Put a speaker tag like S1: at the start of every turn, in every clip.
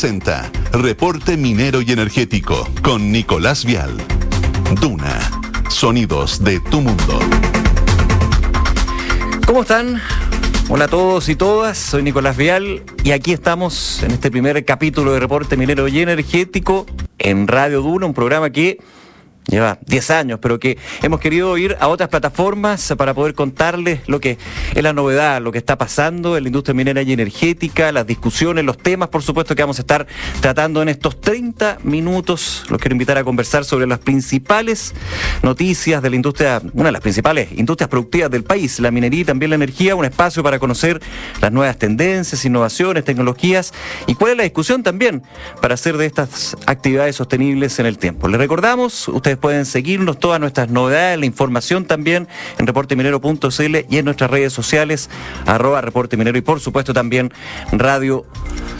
S1: presenta Reporte Minero y Energético con Nicolás Vial. Duna, sonidos de tu mundo.
S2: ¿Cómo están? Hola a todos y todas, soy Nicolás Vial y aquí estamos en este primer capítulo de Reporte Minero y Energético en Radio Duna, un programa que lleva 10 años, pero que hemos querido ir a otras plataformas para poder contarles lo que es la novedad, lo que está pasando en la industria minera y energética, las discusiones, los temas, por supuesto, que vamos a estar tratando en estos 30 minutos. Los quiero invitar a conversar sobre las principales noticias de la industria, una de las principales industrias productivas del país, la minería y también la energía, un espacio para conocer las nuevas tendencias, innovaciones, tecnologías y cuál es la discusión también para hacer de estas actividades sostenibles en el tiempo. Les recordamos, ustedes pueden seguirnos, todas nuestras novedades, la información también en reporteminero.cl y en nuestras redes sociales, arroba reporte minero y por supuesto también Radio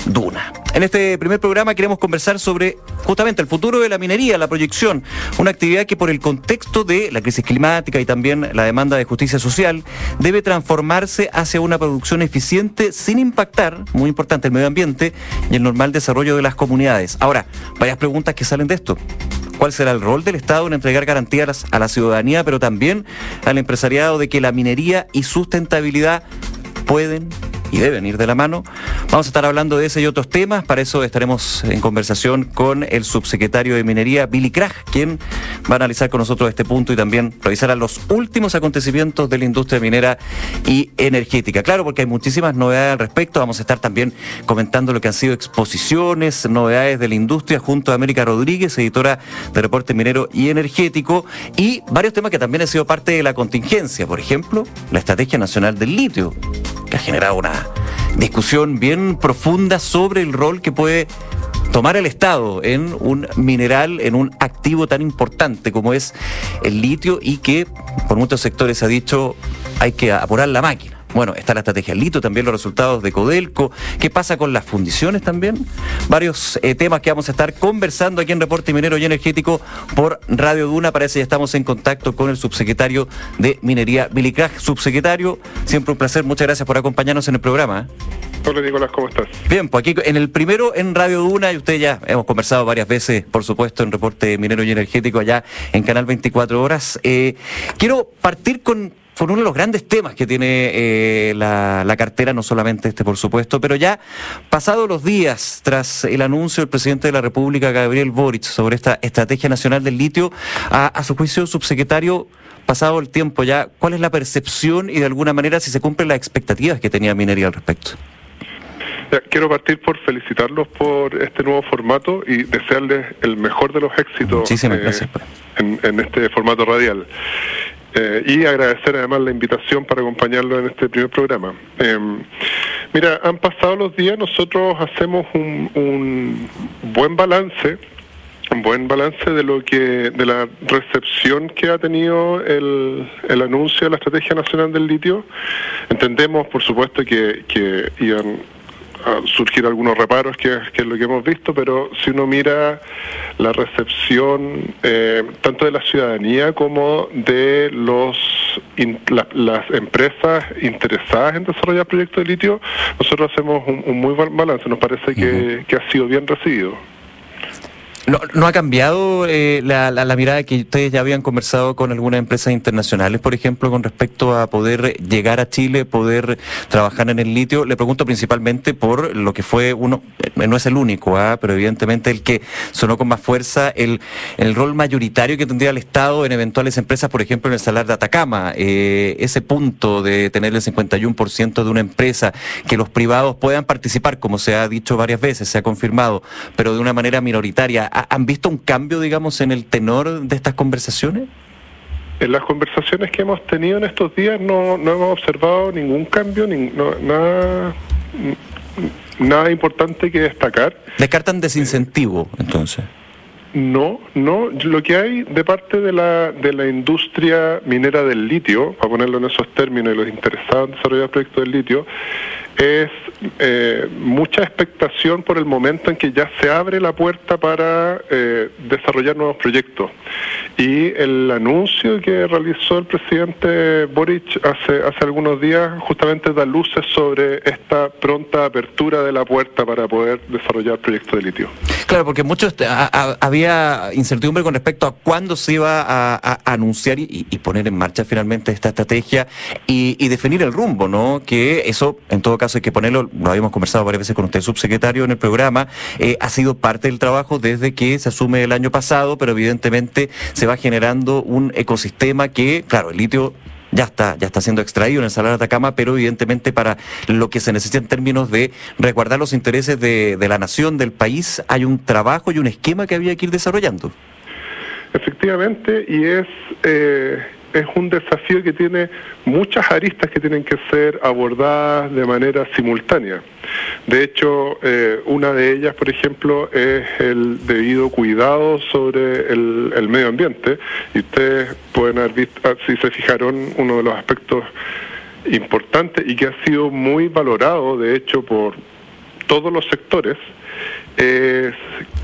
S2: Duna. En este primer programa queremos conversar sobre justamente el futuro de la minería, la proyección, una actividad que por el contexto de la crisis climática y también la demanda de justicia social debe transformarse hacia una producción eficiente sin impactar, muy importante, el medio ambiente y el normal desarrollo de las comunidades. Ahora, varias preguntas que salen de esto cuál será el rol del Estado en entregar garantías a la ciudadanía, pero también al empresariado de que la minería y sustentabilidad pueden y deben ir de la mano. Vamos a estar hablando de ese y otros temas. Para eso estaremos en conversación con el subsecretario de Minería, Billy Krag, quien va a analizar con nosotros este punto y también revisar a los últimos acontecimientos de la industria minera y energética. Claro, porque hay muchísimas novedades al respecto. Vamos a estar también comentando lo que han sido exposiciones, novedades de la industria junto a América Rodríguez, editora de Reporte Minero y Energético, y varios temas que también han sido parte de la contingencia. Por ejemplo, la Estrategia Nacional del Litio, que ha generado una discusión bien profunda sobre el rol que puede tomar el Estado en un mineral, en un activo tan importante como es el litio y que por muchos sectores se ha dicho hay que apurar la máquina. Bueno, está la estrategia Lito, también los resultados de Codelco. ¿Qué pasa con las fundiciones también? Varios eh, temas que vamos a estar conversando aquí en Reporte Minero y Energético por Radio Duna. Parece ya estamos en contacto con el subsecretario de Minería, Billy. Subsecretario, siempre un placer. Muchas gracias por acompañarnos en el programa.
S3: ¿eh? Hola Nicolás, ¿cómo estás?
S2: Bien, pues aquí en el primero en Radio Duna, y usted ya hemos conversado varias veces, por supuesto, en Reporte Minero y Energético allá en Canal 24 Horas. Eh, quiero partir con con uno de los grandes temas que tiene eh, la, cartera, no solamente este, por supuesto, pero ya pasados los días tras el anuncio del presidente de la República, Gabriel Boric, sobre esta estrategia nacional del litio, a, su juicio, subsecretario, pasado el tiempo ya, ¿cuál es la percepción y de alguna manera si se cumplen las expectativas que tenía Minería al respecto?
S3: quiero partir por felicitarlos por este nuevo formato y desearles el mejor de los éxitos
S2: eh, gracias, pues.
S3: en, en, este formato radial. Eh, y agradecer además la invitación para acompañarlo en este primer programa. Em, mira, han pasado los días, nosotros hacemos un, buen balance un buen balance de lo que de la recepción que ha tenido el, el anuncio de la estrategia nacional del litio entendemos por supuesto que, que iban surgir algunos reparos, que, es lo que hemos visto, pero si uno mira la recepción eh, tanto de la ciudadanía como de los las empresas interesadas en desarrollar proyectos de litio, nosotros hacemos un, muy buen balance, nos parece que, que ha sido bien recibido.
S2: ¿No, ha cambiado eh, la, la, mirada que ustedes ya habían conversado con algunas empresas internacionales, por ejemplo, con respecto a poder llegar a Chile, poder trabajar en el litio? Le pregunto principalmente por lo que fue uno, eh, no es el único, ¿ah? pero evidentemente el que sonó con más fuerza, el, el rol mayoritario que tendría el Estado en eventuales empresas, por ejemplo, en el salar de Atacama. Eh, ese punto de tener el 51% de una empresa, que los privados puedan participar, como se ha dicho varias veces, se ha confirmado, pero de una manera minoritaria ¿Han visto un cambio, digamos, en el tenor de estas conversaciones?
S3: En las conversaciones que hemos tenido en estos días no, no hemos observado ningún cambio, ni, nada, nada importante que destacar.
S2: ¿Descartan desincentivo, entonces?
S3: no, no. Lo que hay de parte de la, de la industria minera del litio, para ponerlo en esos términos, y los interesados en desarrollar proyectos del litio, es eh, mucha expectación por el momento en que ya se abre la puerta para eh, desarrollar nuevos proyectos. Y el anuncio que realizó el presidente Boric hace, hace algunos días justamente da luces sobre esta pronta apertura de la puerta para poder desarrollar proyectos de litio.
S2: Claro, porque muchos había incertidumbre con respecto a cuándo se iba a, anunciar y, poner en marcha finalmente esta estrategia y definir el rumbo, ¿no? Que eso, en todo caso, hay que ponerlo lo habíamos conversado varias veces con usted, subsecretario, en el programa, eh, ha sido parte del trabajo desde que se asume el año pasado, pero evidentemente se va generando un ecosistema que, claro, el litio ya está, ya está siendo extraído en el Salar de Atacama, pero evidentemente para lo que se necesita en términos de resguardar los intereses de, de la nación, del país, hay un trabajo y un esquema que había que ir desarrollando.
S3: Efectivamente, y es eh, es un desafío que tiene muchas aristas que tienen que ser abordadas de manera simultánea. De hecho, eh, una de ellas, por ejemplo, es el debido cuidado sobre el, medio ambiente. Y ustedes pueden haber visto, ah, si se fijaron, uno de los aspectos importantes y que ha sido muy valorado, de hecho, por todos los sectores, es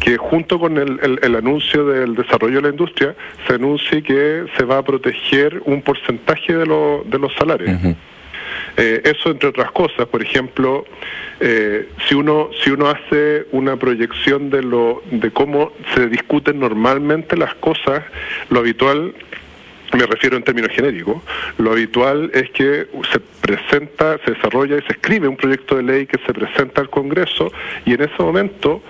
S3: que junto con el, anuncio del desarrollo de la industria se anuncie que se va a proteger un porcentaje de, de los salarios. Eh, eso entre otras cosas, por ejemplo, eh, si uno si uno hace una proyección de lo de cómo se discuten normalmente las cosas, lo habitual me refiero en términos genéricos, lo habitual es que se presenta, se desarrolla y se escribe un proyecto de ley que se presenta al Congreso y en ese momento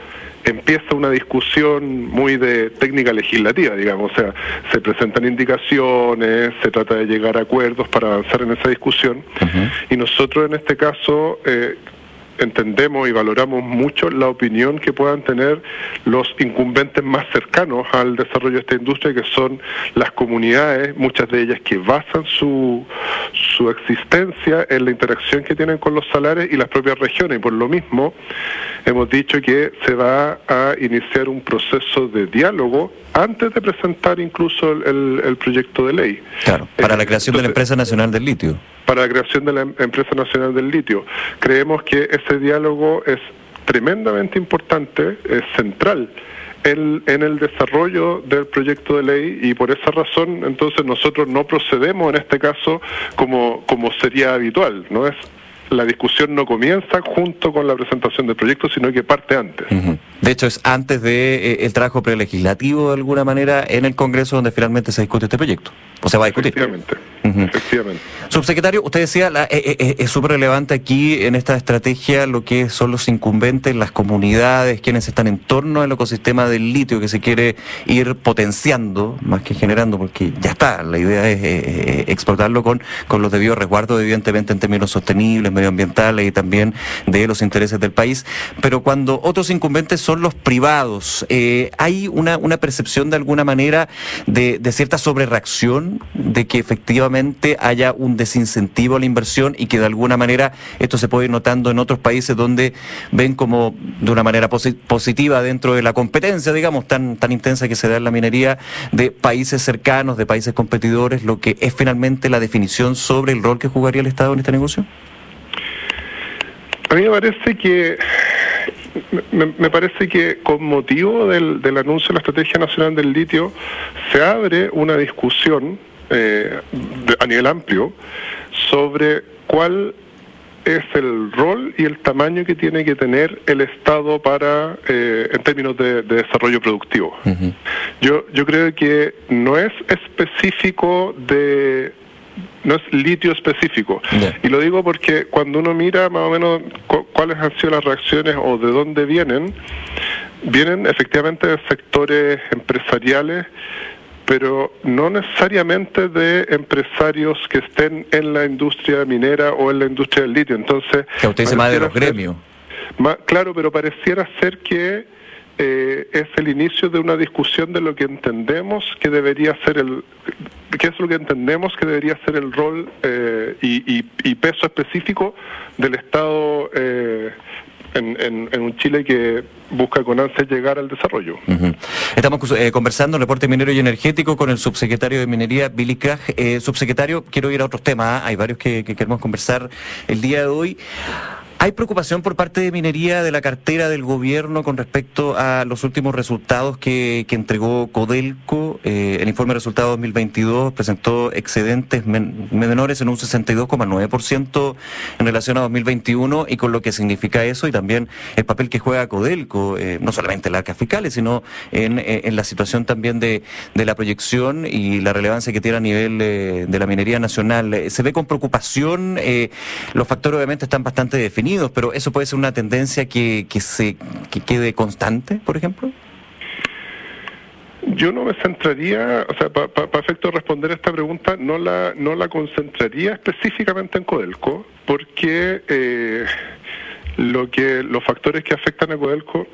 S3: empieza una discusión muy de técnica legislativa, digamos, o sea, se presentan indicaciones, se trata de llegar a acuerdos para avanzar en esa discusión. Y nosotros en este caso eh, entendemos y valoramos mucho la opinión que puedan tener los incumbentes más cercanos al desarrollo de esta industria, que son las comunidades, muchas de ellas que basan su, su existencia en la interacción que tienen con los salares y las propias regiones. Y por lo mismo, hemos dicho que se va a iniciar un proceso de diálogo antes de presentar incluso el, proyecto de ley.
S2: Claro, para la eh, creación de la Empresa Nacional del Litio.
S3: Para la creación de la Empresa Nacional del Litio. Creemos que ese diálogo es tremendamente importante, es central en, en, el desarrollo del proyecto de ley y por esa razón entonces nosotros no procedemos en este caso como, como sería habitual, no es la discusión no comienza junto con la presentación del proyecto, sino que parte antes.
S2: De hecho, es antes del de, eh, el trabajo prelegislativo, de alguna manera, en el Congreso donde finalmente se discute este proyecto. O se va a discutir.
S3: Efectivamente. Efectivamente.
S2: Subsecretario, usted decía, la, eh, eh, es súper relevante aquí en esta estrategia lo que son los incumbentes, las comunidades, quienes están en torno al ecosistema del litio que se quiere ir potenciando, más que generando, porque ya está, la idea es exportarlo con, con los debidos resguardos, evidentemente en términos sostenibles, medioambientales y también de los intereses del país. Pero cuando otros incumbentes son los privados, eh, ¿hay una, una percepción de alguna manera de, de cierta sobrereacción, de que efectivamente haya un desincentivo a la inversión y que de alguna manera esto se puede ir notando en otros países donde ven como de una manera positiva dentro de la competencia, digamos, tan, tan intensa que se da en la minería de países cercanos, de países competidores, lo que es finalmente la definición sobre el rol que jugaría el Estado en este negocio?
S3: Mí me parece que me, parece que con motivo del, anuncio de la Estrategia Nacional del Litio se abre una discusión eh, a nivel amplio sobre cuál es el rol y el tamaño que tiene que tener el Estado para eh, en términos de, desarrollo productivo. Yo yo creo que no es específico de no es litio específico. Y lo digo porque cuando uno mira más o menos cuáles han sido las reacciones o de dónde vienen, vienen efectivamente de sectores empresariales, pero no necesariamente de empresarios que estén en la industria minera o en la industria del litio. Entonces,
S2: que usted dice más de los gremios.
S3: claro, pero pareciera ser que eh, es el inicio de una discusión de lo que entendemos que debería ser el qué es lo que entendemos que debería ser el rol eh, y, peso específico del Estado eh, en, un Chile que busca con ansias llegar al desarrollo.
S2: Estamos eh, conversando en Reporte Minero y Energético con el subsecretario de Minería, Billy Krag. Eh, subsecretario, quiero ir a otros temas, ¿ah? hay varios que queremos conversar el día de hoy. ¿Hay preocupación por parte de minería de la cartera del gobierno con respecto a los últimos resultados que, entregó Codelco? Eh, el informe de resultados 2022 presentó excedentes menores en un 62,9% en relación a 2021 y con lo que significa eso y también el papel que juega Codelco, eh, no solamente en las fiscales, sino en, en, la situación también de, la proyección y la relevancia que tiene a nivel eh, de la minería nacional. ¿Se ve con preocupación? los factores obviamente están bastante definidos pero eso puede ser una tendencia que, que se que quede constante, por ejemplo.
S3: Yo no me centraría, o sea, para pa, efecto de responder esta pregunta, no la, no la concentraría específicamente en Codelco, porque eh, lo que los factores que afectan a Codelco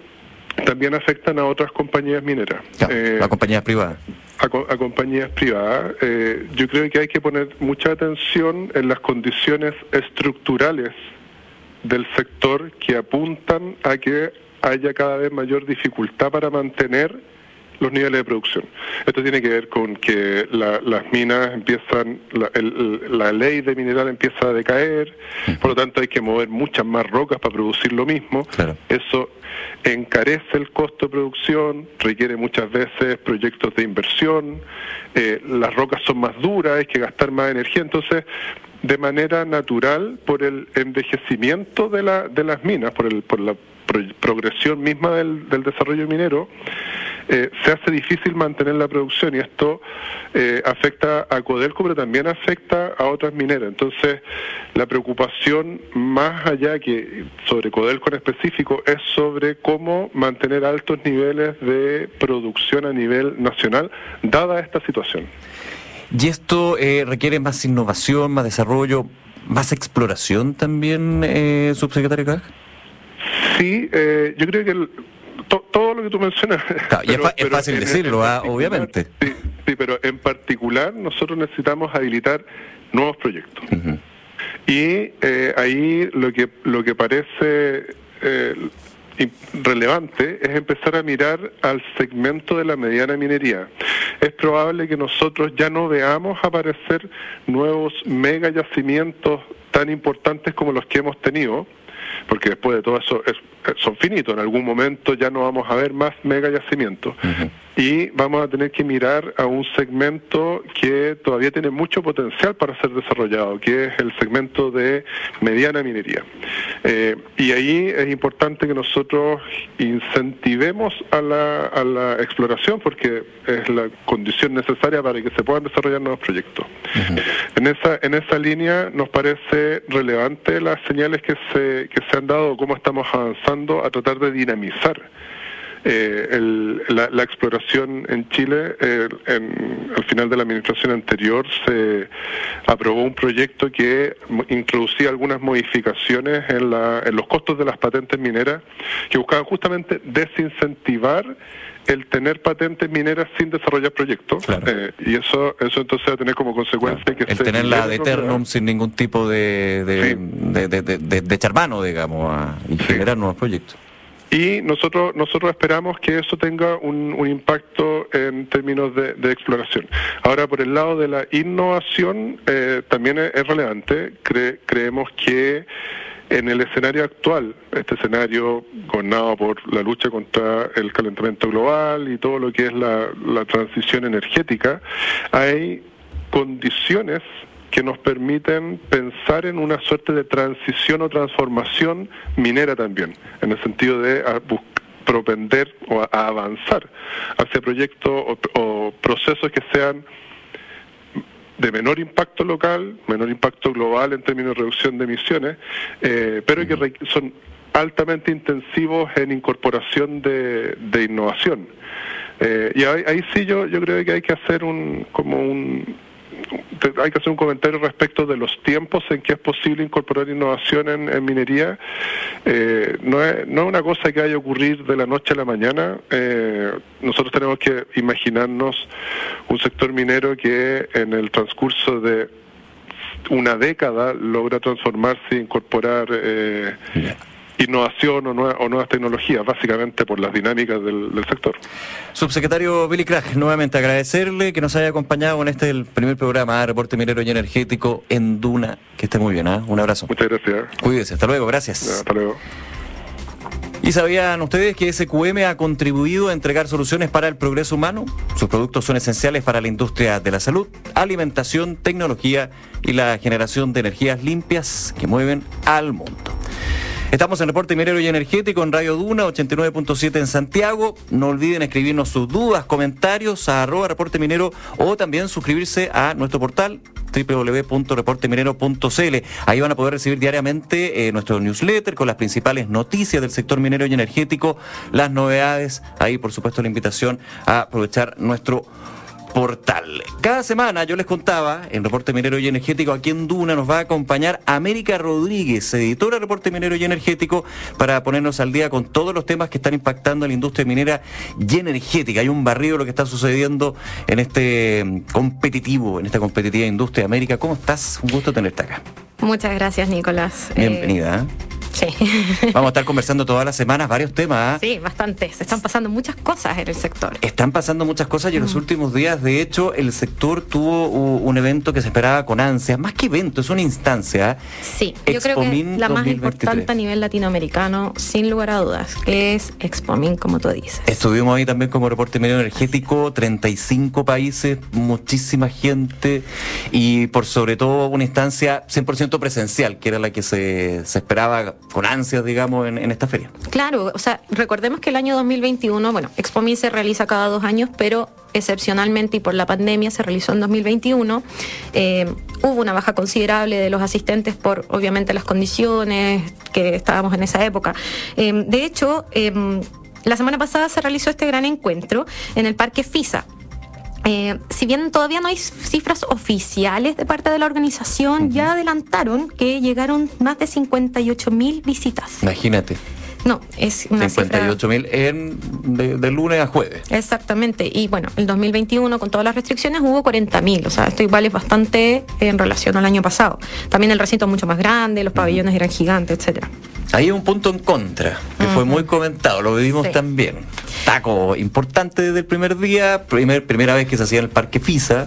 S3: también afectan a otras compañías mineras.
S2: Eh, a compañías privadas.
S3: A, compañías privadas. Eh, yo creo que hay que poner mucha atención en las condiciones estructurales del sector que apuntan a que haya cada vez mayor dificultad para mantener los niveles de producción. Esto tiene que ver con que las minas empiezan, la, ley de mineral empieza a decaer, por lo tanto hay que mover muchas más rocas para producir lo mismo. Eso encarece el costo de producción, requiere muchas veces proyectos de inversión, eh, las rocas son más duras, hay que gastar más energía, entonces de manera natural por el envejecimiento de, la, de las minas, por, el, por la progresión misma del, del desarrollo minero, eh, se hace difícil mantener la producción y esto eh, afecta a Codelco, pero también afecta a otras mineras. Entonces, la preocupación más allá que sobre Codelco en específico es sobre cómo mantener altos niveles de producción a nivel nacional, dada esta situación.
S2: ¿Y esto eh, requiere más innovación, más desarrollo, más exploración también, eh, subsecretario Caj?
S3: Sí, eh, yo creo que todo lo que tú mencionas.
S2: es, fácil decirlo, ah, obviamente.
S3: Sí, pero en particular nosotros necesitamos habilitar nuevos proyectos. Y eh, ahí lo que, lo que parece relevante es empezar a mirar al segmento de la mediana minería. Es probable que nosotros ya no veamos aparecer nuevos mega yacimientos tan importantes como los que hemos tenido, porque después de todo eso son finitos, en algún momento ya no vamos a ver más mega yacimientos y vamos a tener que mirar a un segmento que todavía tiene mucho potencial para ser desarrollado, que es el segmento de mediana minería. Eh, y ahí es importante que nosotros incentivemos a la, a la exploración porque es la condición necesaria para que se puedan desarrollar nuevos proyectos. En esa en esa línea nos parece relevante las señales que se que se han dado, cómo estamos avanzando a tratar de dinamizar eh, la, exploración en Chile, eh, al final de la administración anterior, se aprobó un proyecto que introducía algunas modificaciones en, los costos de las patentes mineras que buscaban justamente desincentivar el tener patentes mineras sin desarrollar proyectos. Eh, y eso eso entonces va a tener como consecuencia que...
S2: El tener la de Eternum sin ningún tipo de, de, de, de, charmano, digamos, y generar nuevos proyectos
S3: y nosotros nosotros esperamos que eso tenga un, impacto en términos de, exploración. Ahora, por el lado de la innovación, eh, también es, relevante. creemos que en el escenario actual, este escenario gobernado por la lucha contra el calentamiento global y todo lo que es la transición energética, hay condiciones que nos permiten pensar en una suerte de transición o transformación minera también, en el sentido de propender o a avanzar hacia proyectos o, procesos que sean de menor impacto local, menor impacto global en términos de reducción de emisiones, eh, pero que son altamente intensivos en incorporación de, innovación. Eh, y ahí, ahí, sí yo, yo creo que hay que hacer un como un, hay que hacer un comentario respecto de los tiempos en que es posible incorporar innovación en, minería. Eh, no, es, no es una cosa que haya ocurrir de la noche a la mañana. Eh, nosotros tenemos que imaginarnos un sector minero que en el transcurso de una década logra transformarse e incorporar eh, innovación o, nuevas tecnologías, básicamente por las dinámicas del, sector.
S2: Subsecretario Billy Krach, nuevamente agradecerle que nos haya acompañado en este el primer programa, Reporte Minero y Energético en Duna. Que esté muy bien, ¿ah? un abrazo.
S3: Muchas gracias.
S2: Cuídese, hasta luego, gracias.
S3: hasta luego.
S2: ¿Y sabían ustedes que SQM ha contribuido a entregar soluciones para el progreso humano? Sus productos son esenciales para la industria de la salud, alimentación, tecnología y la generación de energías limpias que mueven al mundo. Estamos en Reporte Minero y Energético en Radio Duna 89.7 en Santiago. No olviden escribirnos sus dudas, comentarios a arroba reporte minero o también suscribirse a nuestro portal www.reporteminero.cl. Ahí van a poder recibir diariamente eh, nuestro newsletter con las principales noticias del sector minero y energético, las novedades. Ahí, por supuesto, la invitación a aprovechar nuestro portal. Cada semana yo les contaba en Reporte Minero y Energético aquí en Duna nos va a acompañar América Rodríguez, editora de Reporte Minero y Energético, para ponernos al día con todos los temas que están impactando en la industria minera y energética. Hay un barrio lo que está sucediendo en este mm, competitivo, en esta competitiva industria. América, ¿cómo estás? Un gusto tenerte acá.
S4: Muchas gracias, Nicolás.
S2: Bienvenida. ¿eh? Sí. Vamos a estar conversando todas las semanas varios temas.
S4: ¿ah? Sí, bastante. Se están pasando muchas cosas en el sector.
S2: Están pasando muchas cosas y en los mm. últimos días, de hecho, el sector tuvo un evento que se esperaba con ansia. Más que evento, es una instancia.
S4: Sí, yo creo que la más importante a nivel latinoamericano, sin lugar a dudas, que es Expomin, como tú dices.
S2: Estuvimos ahí también como reporte medio energético, 35 países, muchísima gente y por sobre todo una instancia 100% presencial, que era la que se, se esperaba con ansias, digamos, en, esta feria.
S4: Claro, o sea, recordemos que el año 2021, bueno, ExpoMi se realiza cada dos años, pero excepcionalmente y por la pandemia se realizó en 2021. Eh, hubo una baja considerable de los asistentes por, obviamente, las condiciones que estábamos en esa época. Eh, de hecho, eh, la semana pasada se realizó este gran encuentro en el Parque FISA eh, si bien todavía no hay cifras oficiales de parte de la organización, ya adelantaron que llegaron más de 58 mil visitas.
S2: Imagínate.
S4: No, es una
S2: 58 mil en de, lunes a jueves.
S4: Exactamente. Y bueno, el 2021 con todas las restricciones hubo 40 mil. O sea, esto igual es bastante en relación al año pasado. También el recinto es mucho más grande, los pabellones eran gigantes, etcétera.
S2: Hay un punto en contra, que fue muy comentado, lo vivimos también. Taco importante desde el primer día, primer, primera vez que se hacía en el Parque FISA.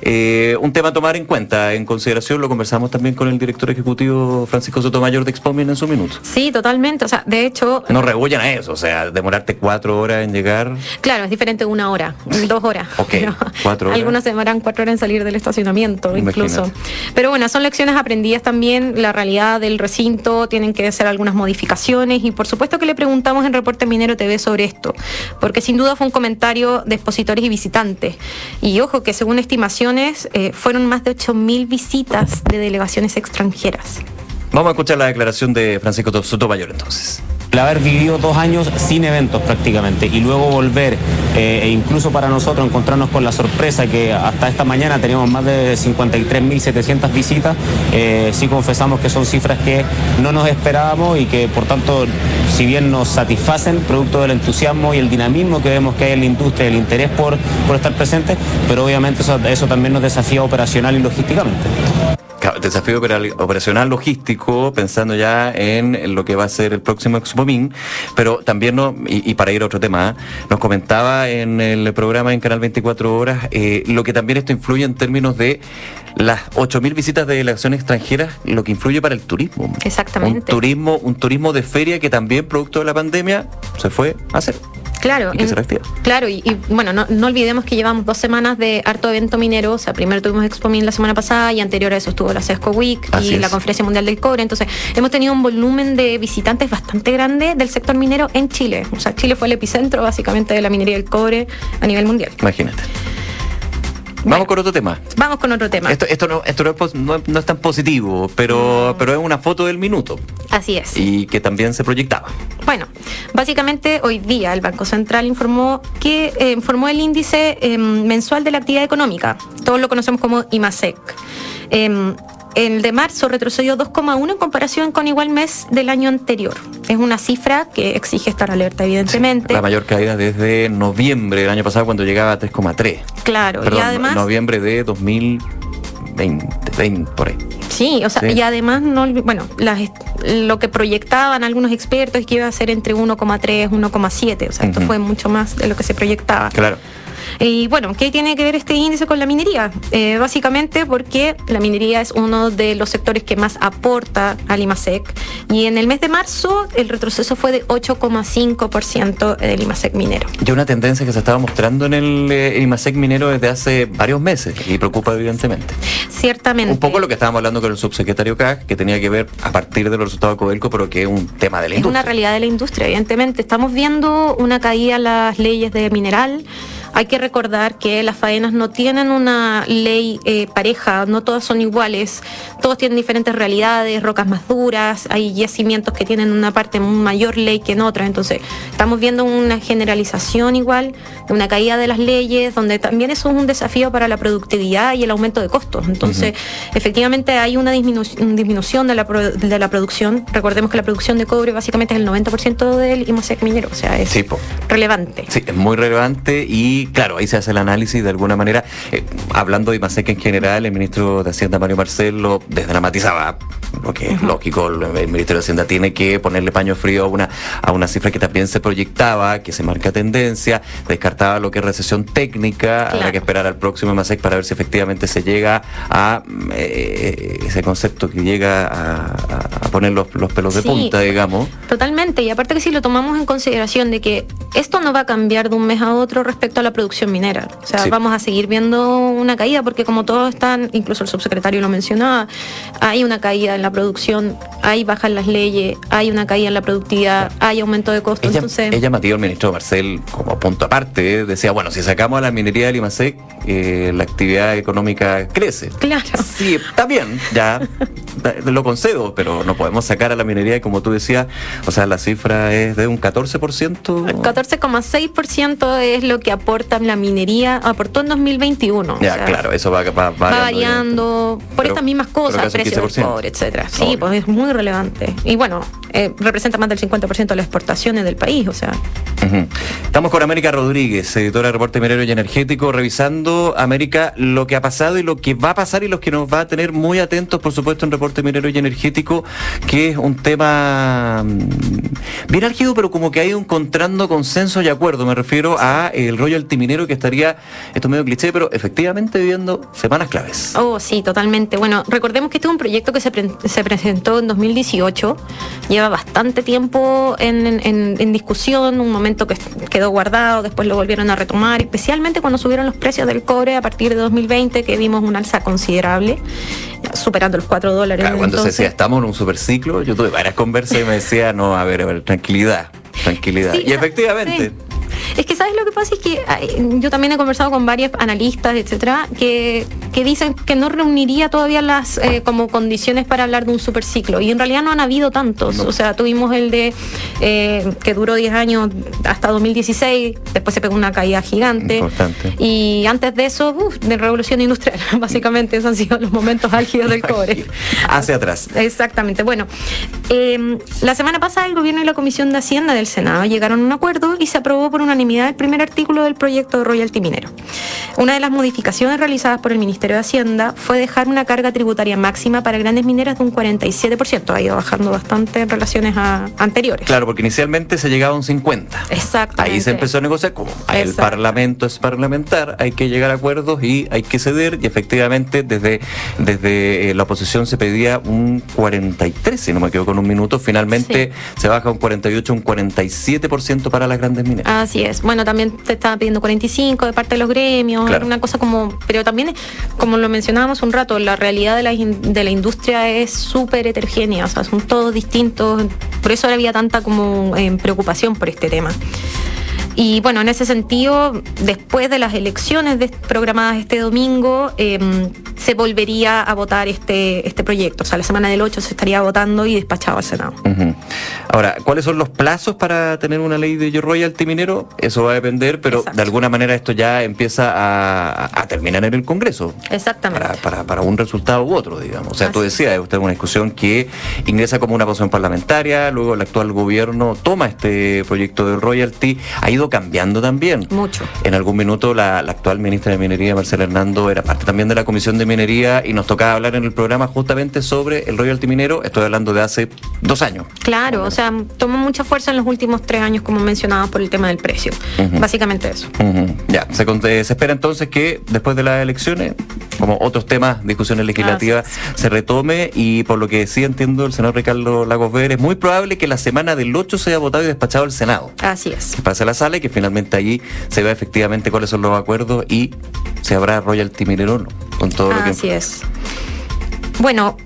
S2: Eh, un tema a tomar en cuenta, en consideración, lo conversamos también con el director ejecutivo Francisco Sotomayor de Expomin en su minuto.
S4: Sí, totalmente. O sea, de hecho.
S2: No regullan a eso, o sea, demorarte cuatro horas en llegar.
S4: Claro, es diferente una hora, dos horas.
S2: Ok, cuatro
S4: horas. Algunos demoran cuatro horas en salir del estacionamiento, incluso. Pero bueno, son lecciones aprendidas también. La realidad del recinto, tienen que ser algunas modificaciones y por supuesto que le preguntamos en Reporte Minero TV sobre esto, porque sin duda fue un comentario de expositores y visitantes. Y ojo que según estimaciones eh, fueron más de 8.000 visitas de delegaciones extranjeras.
S2: Vamos a escuchar la declaración de Francisco Sotomayor entonces
S5: el haber vivido dos años sin eventos prácticamente y luego volver eh, e incluso para nosotros encontrarnos con la sorpresa que hasta esta mañana teníamos más de 53.700 visitas, eh, sí confesamos que son cifras que no nos esperábamos y que por tanto, si bien nos satisfacen producto del entusiasmo y el dinamismo que vemos que hay en la industria, el interés por, por estar presentes, pero obviamente eso también nos desafía operacional y logísticamente
S2: desafío operacional logístico, pensando ya en lo que va a ser el próximo Expomín, pero también, no, y, para ir a otro tema, ¿eh? nos comentaba en el programa en Canal 24 Horas eh, lo que también esto influye en términos de las 8.000 visitas de delegaciones extranjeras, lo que influye para el turismo.
S4: Exactamente.
S2: Un turismo, un turismo de feria que también, producto de la pandemia, se fue a hacer.
S4: Claro,
S2: y
S4: claro, y, bueno, no, olvidemos que llevamos dos semanas de harto evento minero, o sea, primero tuvimos Expomin la semana pasada y anterior a eso estuvo la CESCO Week y la Conferencia Mundial del Cobre, entonces hemos tenido un volumen de visitantes bastante grande del sector minero en Chile, o sea, Chile fue el epicentro básicamente de la minería del cobre a nivel mundial.
S2: Imagínate. Vamos con otro tema.
S4: Vamos con otro tema.
S2: Esto, esto, no, esto no, es, tan positivo, pero, pero es una foto del minuto.
S4: Así es.
S2: Y que también se proyectaba.
S4: Bueno, básicamente hoy día el Banco Central informó que eh, informó el índice em, mensual de la actividad económica. Todos lo conocemos como IMASEC. Em, el de marzo retrocedió 2,1 en comparación con igual mes del año anterior. Es una cifra que exige estar alerta, evidentemente.
S2: la mayor caída desde noviembre del año pasado, cuando llegaba a 3,3.
S4: Claro,
S2: y además. Noviembre de 2000. 20, 20 por ahí.
S4: Sí, o sea,
S2: Sí.
S4: y además, no, bueno, las, lo que proyectaban algunos expertos es que iba a ser entre 1,3, 1,7, o sea, esto fue mucho más de lo que se proyectaba.
S2: Claro.
S4: Y bueno, ¿qué tiene que ver este índice con la minería? Eh, básicamente porque la minería es uno de los sectores que más aporta al IMASEC. Y en el mes de marzo el retroceso fue de 8,5% del IMASEC minero.
S2: Y una tendencia que se estaba mostrando en el eh, IMASEC minero desde hace varios meses y preocupa evidentemente.
S4: Ciertamente.
S2: Un poco lo que estábamos hablando con el subsecretario Cag, que tenía que ver a partir de los resultados de Codelco, pero que es un tema de la
S4: Es una
S2: industria.
S4: realidad de la industria, evidentemente. Estamos viendo una caída en las leyes de mineral. Hay que recordar que las faenas no tienen una ley eh, pareja, no todas son iguales, todos tienen diferentes realidades, rocas más duras, hay yacimientos que tienen una parte mayor ley que en otra, entonces estamos viendo una generalización igual, de una caída de las leyes, donde también eso es un desafío para la productividad y el aumento de costos. Entonces, efectivamente hay una disminu- disminución de la, pro- de la producción. Recordemos que la producción de cobre básicamente es el 90% del IMOSEC minero, o sea, es
S2: Sí,
S4: relevante.
S2: Sí, es muy relevante y claro, ahí se hace el análisis de alguna manera. Eh, hablando de IMASEC en general, el ministro de Hacienda Mario Marcelo desdramatizaba, lo que es lógico, el Ministerio de Hacienda tiene que ponerle paño frío a una, a una cifra que también se proyectaba, que se marca tendencia, descartaba lo que es recesión técnica, habrá
S4: Claro.
S2: que esperar al próximo IMASEC para ver si efectivamente se llega a eh, ese concepto que llega a, poner los, los pelos de punta, digamos.
S4: Totalmente, y aparte que si lo tomamos en consideración de que esto no va a cambiar de un mes a otro respecto a la producción minera, o sea,
S2: Sí.
S4: vamos a seguir viendo una caída porque como todos están, incluso el subsecretario lo mencionaba, hay una caída en la producción, hay bajas las leyes, hay una caída en la productividad, hay aumento de costos,
S2: Ella,
S4: entonces...
S2: ella Matías, el ministro Marcel, como punto aparte, eh, decía, bueno, si sacamos a la minería del IMASEC, eh, la actividad económica crece.
S4: Claro.
S2: Sí, está bien, ya lo concedo, pero no podemos sacar a la minería, como tú decías, o sea, la cifra es de un 14%.
S4: El 14,6% es lo que aporta la minería, aportó en 2021. o
S2: Ya,
S4: sea,
S2: claro, eso va, va,
S4: va variando por
S2: Pero-
S4: estas mismas cosas,
S2: casi un
S4: precio del
S2: 15%.
S4: cobre, etcétera. Sí,
S2: Obvio.
S4: pues es muy relevante. Y bueno, eh, representa más del 50% de las exportaciones del país, o sea.
S2: Estamos con América Rodríguez, editora de Reporte Minero y Energético, revisando, América, lo que ha pasado y lo que va a pasar y los que nos va a tener muy atentos, por supuesto, en Reporte Minero y Energético, que es un tema mm, bien álgido, pero como que ha ido encontrando consenso y acuerdo. Me refiero a el royalty minero que estaría, esto es medio cliché, pero efectivamente viviendo semanas claves.
S4: Oh, sí, totalmente. Bueno, recordemos que este es un proyecto que se, pre- se presentó en 2018, lleva bastante tiempo en, en- en- en discusión, un momento que quedó guardado, después lo volvieron a retomar, especialmente cuando subieron los precios del cobre a partir de 2020, que vimos un alza considerable, superando los 4 dólares.
S2: Claro, cuando se decía estamos en un superciclo, yo tuve varias conversas y me decía, no, a ver, a ver, tranquilidad, tranquilidad.
S4: Sí,
S2: y efectivamente.
S4: sí. Es que, ¿sabes lo que pasa? Es que yo también he conversado con varios analistas, etcétera, que, que dicen que no reuniría todavía las eh, como condiciones para hablar de un superciclo. Y en realidad no han habido tantos.
S2: No.
S4: O sea, tuvimos el de eh, que duró 10 años hasta 2016, después se pegó una caída gigante.
S2: Importante.
S4: Y antes de eso, uf, de revolución industrial. Básicamente, esos han sido los momentos álgidos del cobre.
S2: Hacia atrás.
S4: Exactamente. Bueno, eh, la semana pasada el gobierno y la Comisión de Hacienda del Senado llegaron a un acuerdo y se aprobó por unanimidad el primer artículo del proyecto de royalty minero. Una de las modificaciones realizadas por el Ministerio de Hacienda fue dejar una carga tributaria máxima para grandes mineras de un 47%. Ha ido bajando bastante en relaciones a anteriores.
S2: Claro, porque inicialmente se llegaba a un 50.
S4: Exactamente.
S2: Ahí se empezó a negociar como el
S4: Exacto.
S2: parlamento es parlamentar, hay que llegar a acuerdos y hay que ceder y efectivamente desde, desde eh, la oposición se pedía un 43, si no me equivoco, en un minuto, finalmente se baja a un 48, un 47% para las grandes mineras.
S4: Así es. Bueno, también te estaba pidiendo 45 de parte de los gremios,
S2: Claro.
S4: una cosa como, pero también, como lo mencionábamos un rato, la realidad de la, in- de la industria es súper heterogénea, o sea, son todos distintos, por eso había tanta como eh, preocupación por este tema. Y bueno, en ese sentido, después de las elecciones programadas este domingo, eh, se volvería a votar este, este proyecto. O sea, la semana del 8 se estaría votando y despachado al Senado.
S2: Ahora, ¿cuáles son los plazos para tener una ley de royalty minero? Eso va a depender, pero
S4: Exacto.
S2: de alguna manera esto ya empieza a, a terminar en el Congreso.
S4: Exactamente.
S2: Para, para, para un resultado u otro, digamos. O sea, tú
S4: Así es.
S2: decías, usted una discusión que ingresa como una posición parlamentaria, luego el actual gobierno toma este proyecto de royalty, ha ido ido cambiando también.
S4: Mucho.
S2: En algún minuto la, actual ministra de Minería, Marcela Hernando, era parte también de la Comisión de Minería y nos tocaba hablar en el programa justamente sobre el royalty minero. Estoy hablando de hace dos años.
S4: Claro, o sea, tomó mucha fuerza en los últimos tres años, como mencionaba, por el tema del precio. Básicamente eso.
S2: Ya, se, se, espera entonces que después de las elecciones, como otros temas, discusiones legislativas, se retome y por lo que sí entiendo el senador Ricardo Lagos Ver, es muy probable que la semana del 8 sea votado y despachado el Senado.
S4: Así es.
S2: Pase a la sala que finalmente allí se vea efectivamente cuáles son los acuerdos y se habrá royalty minero con todo lo que...
S4: Así es. Bueno,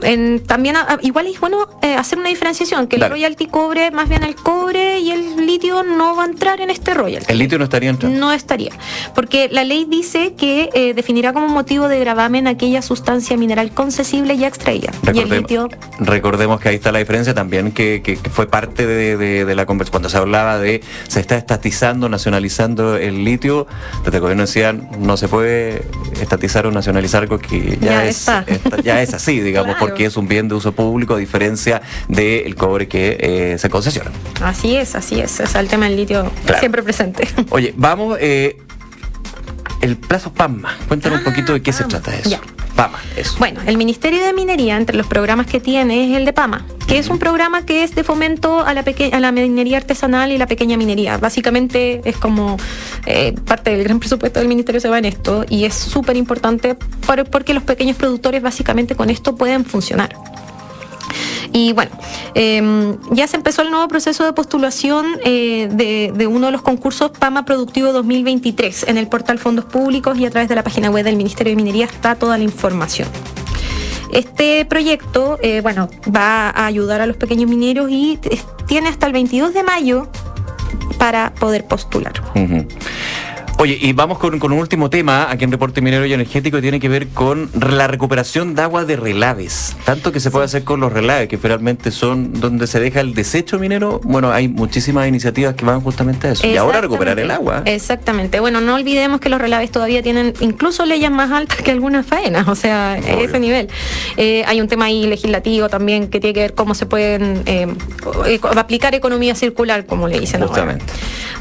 S4: también ah, igual es bueno eh, hacer una diferenciación, que el royalty cobre, más bien el cobre y el litio no va a entrar en este royalty.
S2: ¿El litio no estaría entrando?
S4: No estaría, porque la ley dice que eh, definirá como motivo de gravamen aquella sustancia mineral concesible ya extraída. y el litio...
S2: Recordemos que ahí está la diferencia también, que, fue parte de, la conversación, cuando se hablaba de se está estatizando, nacionalizando el litio, desde el gobierno decían no se puede estatizar o nacionalizar algo que ya, es, ya es así digamos, porque es un bien de uso público a diferencia del cobre que eh, se concesiona.
S4: Así es, así es. Es el tema del litio siempre presente.
S2: Oye, vamos, eh, el plazo PAMA. Cuéntanos un poquito de qué se ah, trata eso. PAMA, eso.
S4: Bueno, el Ministerio de Minería, entre los programas que tiene, es el de PAMA, que es un programa que es de fomento a la, a la minería artesanal y la pequeña minería. Básicamente es como eh, parte del gran presupuesto del Ministerio se va en esto y es súper importante porque los pequeños productores básicamente con esto pueden funcionar. Y bueno, em, ya se empezó el nuevo proceso de postulación eh, de, uno de los concursos PAMA Productivo 2023 en el portal Fondos Públicos y a través de la página web del Ministerio de Minería está toda la información. Este proyecto, eh, bueno, va a ayudar a los pequeños mineros y tiene hasta el 22 de mayo para poder postular.
S2: Oye, y vamos con, un último tema aquí en Reporte Minero y Energético que tiene que ver con la recuperación de agua de relaves. Tanto que se puede hacer con los relaves, que finalmente son donde se deja el desecho minero. Bueno, hay muchísimas iniciativas que van justamente a eso. Y ahora recuperar el agua.
S4: Exactamente. Bueno, no olvidemos que los relaves todavía tienen incluso leyes más altas que algunas faenas, o sea, ese nivel. Eh, hay un tema ahí legislativo también que tiene que ver cómo se pueden eh, aplicar economía circular, como le dicen.
S2: Justamente.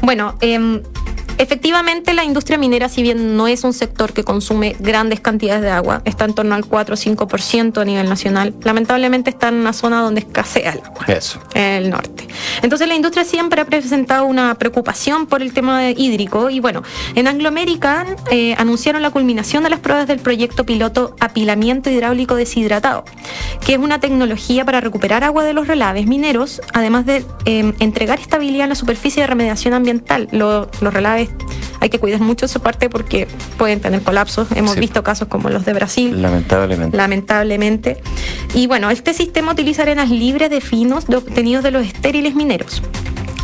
S4: Bueno, eh, Efectivamente, la industria minera, si bien no es un sector que consume grandes cantidades de agua, está en torno al 4 o 5% a nivel nacional, lamentablemente está en una zona donde escasea el agua,
S2: Eso.
S4: el norte. Entonces la industria siempre ha presentado una preocupación por el tema hídrico y bueno, en Anglo American eh, anunciaron la culminación de las pruebas del proyecto piloto apilamiento hidráulico deshidratado, que es una tecnología para recuperar agua de los relaves mineros, además de eh, entregar estabilidad en la superficie de remediación ambiental. los relaves hay que cuidar mucho esa parte porque pueden tener colapsos. Hemos visto casos como los de Brasil.
S2: Lamentablemente.
S4: Lamentablemente. Y bueno, este sistema utiliza arenas libres de finos obtenidos de los estériles mineros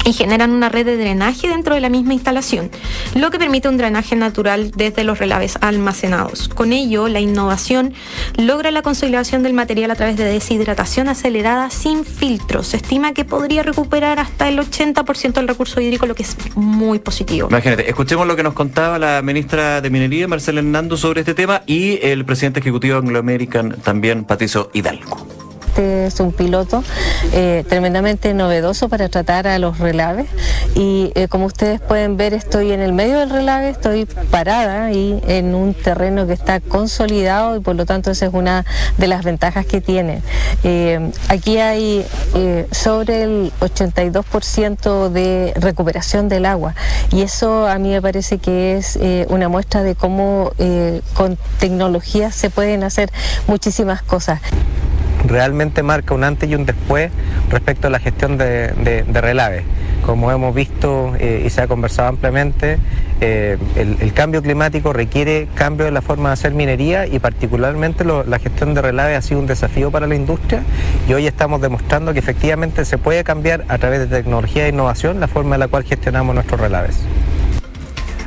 S4: y generan una red de drenaje dentro de la misma instalación, lo que permite un drenaje natural desde los relaves almacenados. Con ello, la innovación logra la consolidación del material a través de deshidratación acelerada sin filtros. Se estima que podría recuperar hasta el 80% del recurso hídrico, lo que es muy positivo.
S2: Imagínate, escuchemos lo que nos contaba la ministra de Minería, Marcela Hernando, sobre este tema y el presidente ejecutivo de Anglo American también, Patricio Hidalgo
S6: este es un piloto eh, tremendamente novedoso para tratar a los relaves. Y eh, como ustedes pueden ver estoy en el medio del relave, estoy parada y en un terreno que está consolidado y por lo tanto esa es una de las ventajas que tiene. Eh, aquí hay sobre el 82% de recuperación del agua. Y eso a mí me parece que es una muestra de cómo con tecnología se pueden hacer muchísimas cosas
S7: realmente marca un antes y un después respecto a la gestión de, de, relaves. Como hemos visto eh, y se ha conversado ampliamente, eh, el, cambio climático requiere cambio en la forma de hacer minería y particularmente la gestión de relaves ha sido un desafío para la industria y hoy estamos demostrando que efectivamente se puede cambiar a través de tecnología e innovación la forma en la cual gestionamos nuestros relaves.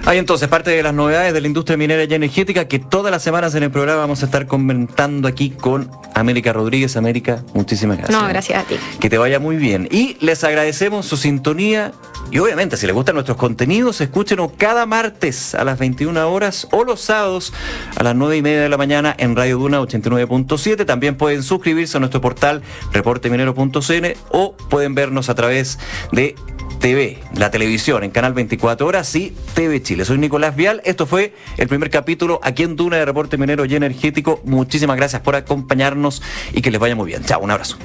S2: Hay entonces parte de las novedades de la industria minera y energética que todas las semanas en el programa vamos a estar comentando aquí con América Rodríguez. América, muchísimas gracias.
S4: No, gracias a ti.
S2: Que te vaya muy bien. Y les agradecemos su sintonía y obviamente si les gustan nuestros contenidos, escúchenos cada martes a las 21 horas o los sábados a las 9 y media de la mañana en Radio Duna 89.7. También pueden suscribirse a nuestro portal reporteminero.cn o pueden vernos a través de TV, la televisión, en Canal 24 Horas y TV Chile. Soy Nicolás Vial. Esto fue el primer capítulo aquí en Duna de Reporte Minero y Energético. Muchísimas gracias por acompañarnos y que les vaya muy bien. Chao, un abrazo.